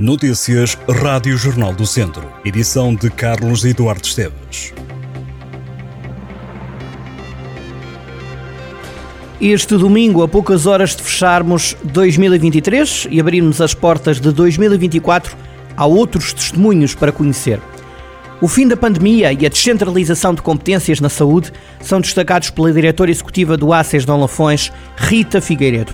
Notícias Rádio Jornal do Centro. Edição de Carlos Eduardo Esteves. Este domingo, a poucas horas de fecharmos 2023 e abrirmos as portas de 2024, há outros testemunhos para conhecer. O fim da pandemia e a descentralização de competências na saúde são destacados pela diretora executiva do ACES Dom Lafões, Rita Figueiredo.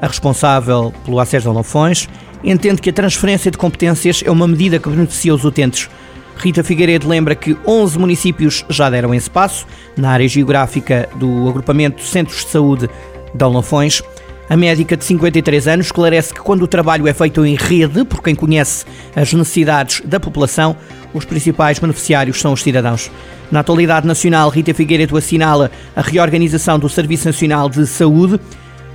A responsável pelo ACES Dom Lafões entende que a transferência de competências é uma medida que beneficia os utentes. Rita Figueiredo lembra que 11 municípios já deram esse passo na área geográfica do agrupamento Centros de Saúde de Lafões. A médica de 53 anos esclarece que quando o trabalho é feito em rede, por quem conhece as necessidades da população, os principais beneficiários são os cidadãos. Na atualidade nacional, Rita Figueiredo assinala a reorganização do Serviço Nacional de Saúde,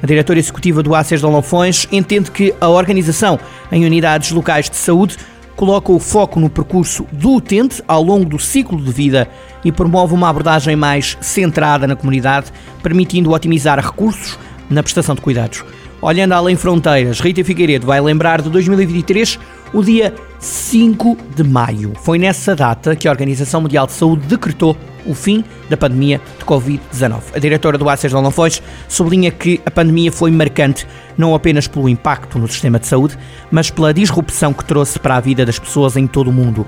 a diretora executiva do ACES de Lafões entende que a organização em unidades locais de saúde coloca o foco no percurso do utente ao longo do ciclo de vida e promove uma abordagem mais centrada na comunidade, permitindo otimizar recursos na prestação de cuidados. Olhando além fronteiras, Rita Figueiredo vai lembrar de 2023 o dia 5 de maio. Foi nessa data que a Organização Mundial de Saúde decretou o fim da pandemia de Covid-19. A diretora do ACES de Lafões sublinha que a pandemia foi marcante não apenas pelo impacto no sistema de saúde, mas pela disrupção que trouxe para a vida das pessoas em todo o mundo.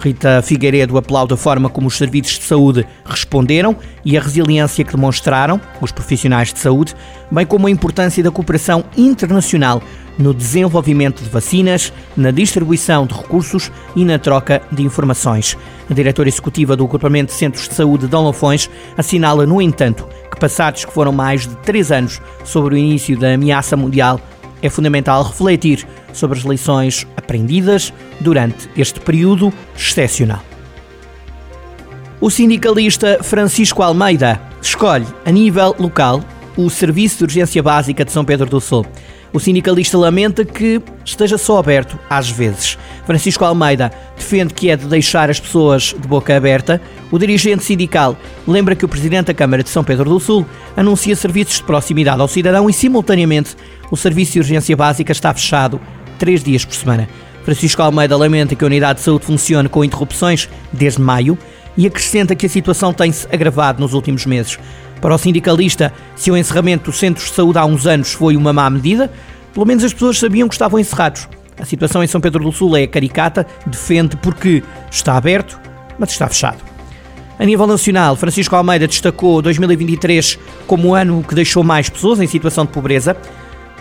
Rita Figueiredo aplaude a forma como os serviços de saúde responderam e a resiliência que demonstraram os profissionais de saúde, bem como a importância da cooperação internacional no desenvolvimento de vacinas, na distribuição de recursos e na troca de informações. A diretora executiva do Agrupamento de Centros de Saúde de Dom Lafões assinala, no entanto, que passados que foram mais de três anos sobre o início da ameaça mundial, é fundamental refletir sobre as lições aprendidas durante este período excepcional. O sindicalista Francisco Almeida escolhe, a nível local, o Serviço de Urgência Básica de São Pedro do Sul. O sindicalista lamenta que esteja só aberto às vezes. Francisco Almeida defende que é de deixar as pessoas de boca aberta. O dirigente sindical lembra que o presidente da Câmara de São Pedro do Sul anuncia serviços de proximidade ao cidadão e, simultaneamente, o serviço de urgência básica está fechado três dias por semana. Francisco Almeida lamenta que a unidade de saúde funcione com interrupções desde maio e acrescenta que a situação tem-se agravado nos últimos meses. Para o sindicalista, se o encerramento dos centros de saúde há uns anos foi uma má medida, pelo menos as pessoas sabiam que estavam encerrados. A situação em São Pedro do Sul é caricata, defende porque está aberto, mas está fechado. A nível nacional, Francisco Almeida destacou 2023 como o ano que deixou mais pessoas em situação de pobreza.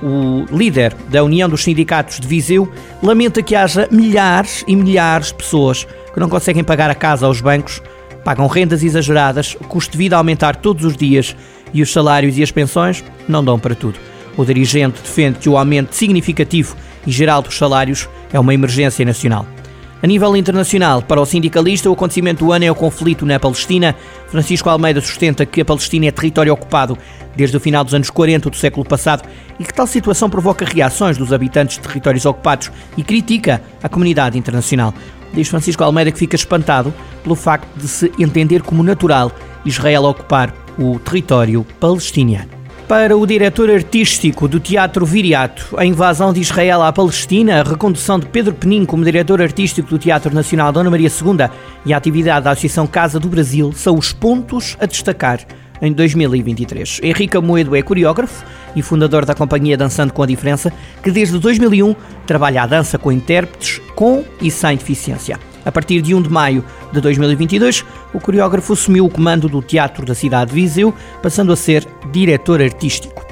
O líder da União dos Sindicatos de Viseu lamenta que haja milhares e milhares de pessoas que não conseguem pagar a casa aos bancos pagam rendas exageradas, o custo de vida aumentar todos os dias e os salários e as pensões não dão para tudo. O dirigente defende que o aumento significativo e geral dos salários é uma emergência nacional. A nível internacional, para o sindicalista, o acontecimento do ano é o conflito na Palestina. Francisco Almeida sustenta que a Palestina é território ocupado desde o final dos anos 40 do século passado e que tal situação provoca reações dos habitantes de territórios ocupados e critica a comunidade internacional. Diz Francisco Almeida que fica espantado pelo facto de se entender como natural Israel ocupar o território palestiniano. Para o diretor artístico do Teatro Viriato, a invasão de Israel à Palestina, a recondução de Pedro Penin como diretor artístico do Teatro Nacional Dona Maria II e a atividade da Associação Casa do Brasil são os pontos a destacar em 2023. Henrique Amoedo é coreógrafo e fundador da companhia Dançando com a Diferença, que desde 2001 trabalha a dança com intérpretes com e sem deficiência. A partir de 1 de maio de 2022, o coreógrafo assumiu o comando do Teatro da cidade de Viseu, passando a ser diretor artístico.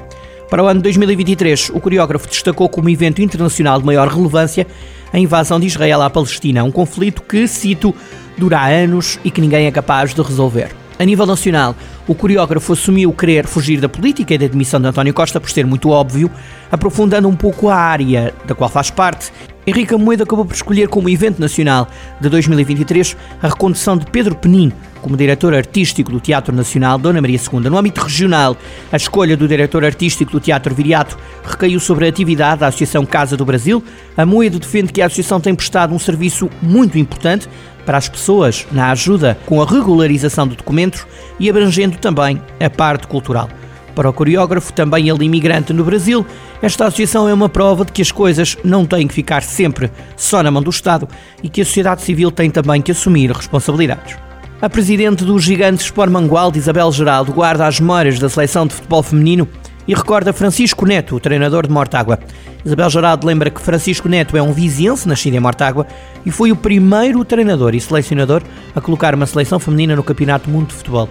Para o ano de 2023, o coreógrafo destacou como evento internacional de maior relevância a invasão de Israel à Palestina, um conflito que, cito, dura anos e que ninguém é capaz de resolver. A nível nacional, o coreógrafo assumiu querer fugir da política e da demissão de António Costa por ser muito óbvio, aprofundando um pouco a área da qual faz parte. Henrique Moeda acabou por escolher como evento nacional de 2023 a recondução de Pedro Penin como diretor artístico do Teatro Nacional Dona Maria II. No âmbito regional, a escolha do diretor artístico do Teatro Viriato recaiu sobre a atividade da Associação Casa do Brasil. A Moedo defende que a associação tem prestado um serviço muito importante para as pessoas na ajuda com a regularização de documentos e abrangendo também a parte cultural. Para o coreógrafo, também ele imigrante no Brasil, esta associação é uma prova de que as coisas não têm que ficar sempre só na mão do Estado e que a sociedade civil tem também que assumir responsabilidades. A presidente do Gigantes Sport Mangualde, Isabel Geraldo, guarda as memórias da seleção de futebol feminino e recorda Francisco Neto, o treinador de Mortágua. Isabel Geraldo lembra que Francisco Neto é um viziense nascido em Mortágua e foi o primeiro treinador e selecionador a colocar uma seleção feminina no Campeonato Mundo de Futebol.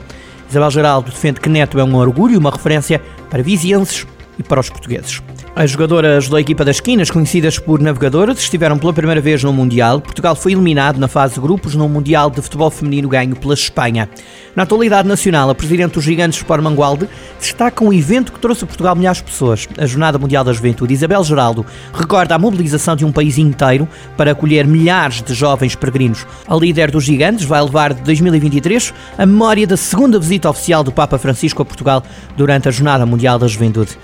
Isabel Geraldo defende que Neto é um orgulho e uma referência para vizienses e para os portugueses. As jogadoras da equipa das esquinas, conhecidas por navegadoras, estiveram pela primeira vez no Mundial. Portugal foi eliminado na fase de grupos no Mundial de Futebol Feminino ganho pela Espanha. Na atualidade nacional, a Presidente dos Gigantes Sport Mangualde destaca um evento que trouxe a Portugal milhares de pessoas, a Jornada Mundial da Juventude. Isabel Geraldo recorda a mobilização de um país inteiro para acolher milhares de jovens peregrinos. A líder dos Gigantes vai levar de 2023 a memória da segunda visita oficial do Papa Francisco a Portugal durante a Jornada Mundial da Juventude.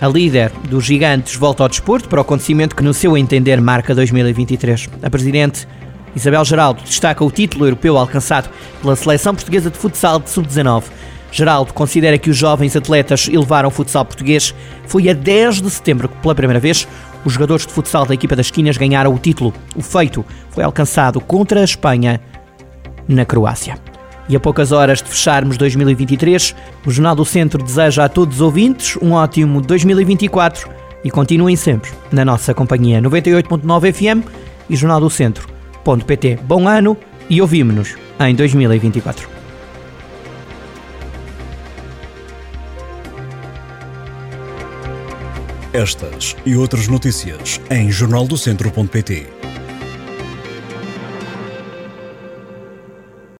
A líder dos gigantes volta ao desporto para o acontecimento que, no seu entender, marca 2023. A presidente Isabel Geraldo destaca o título europeu alcançado pela seleção portuguesa de futsal de sub-19. Geraldo considera que os jovens atletas elevaram o futsal português. Foi a 10 de setembro que, pela primeira vez, os jogadores de futsal da equipa das esquinas ganharam o título. O feito foi alcançado contra a Espanha na Croácia. E a poucas horas de fecharmos 2023, o Jornal do Centro deseja a todos os ouvintes um ótimo 2024 e continuem sempre na nossa companhia 98.9 FM e Jornal do Centro.pt. Bom ano e ouvimos-nos em 2024. Estas e outras notícias em jornaldocentro.pt.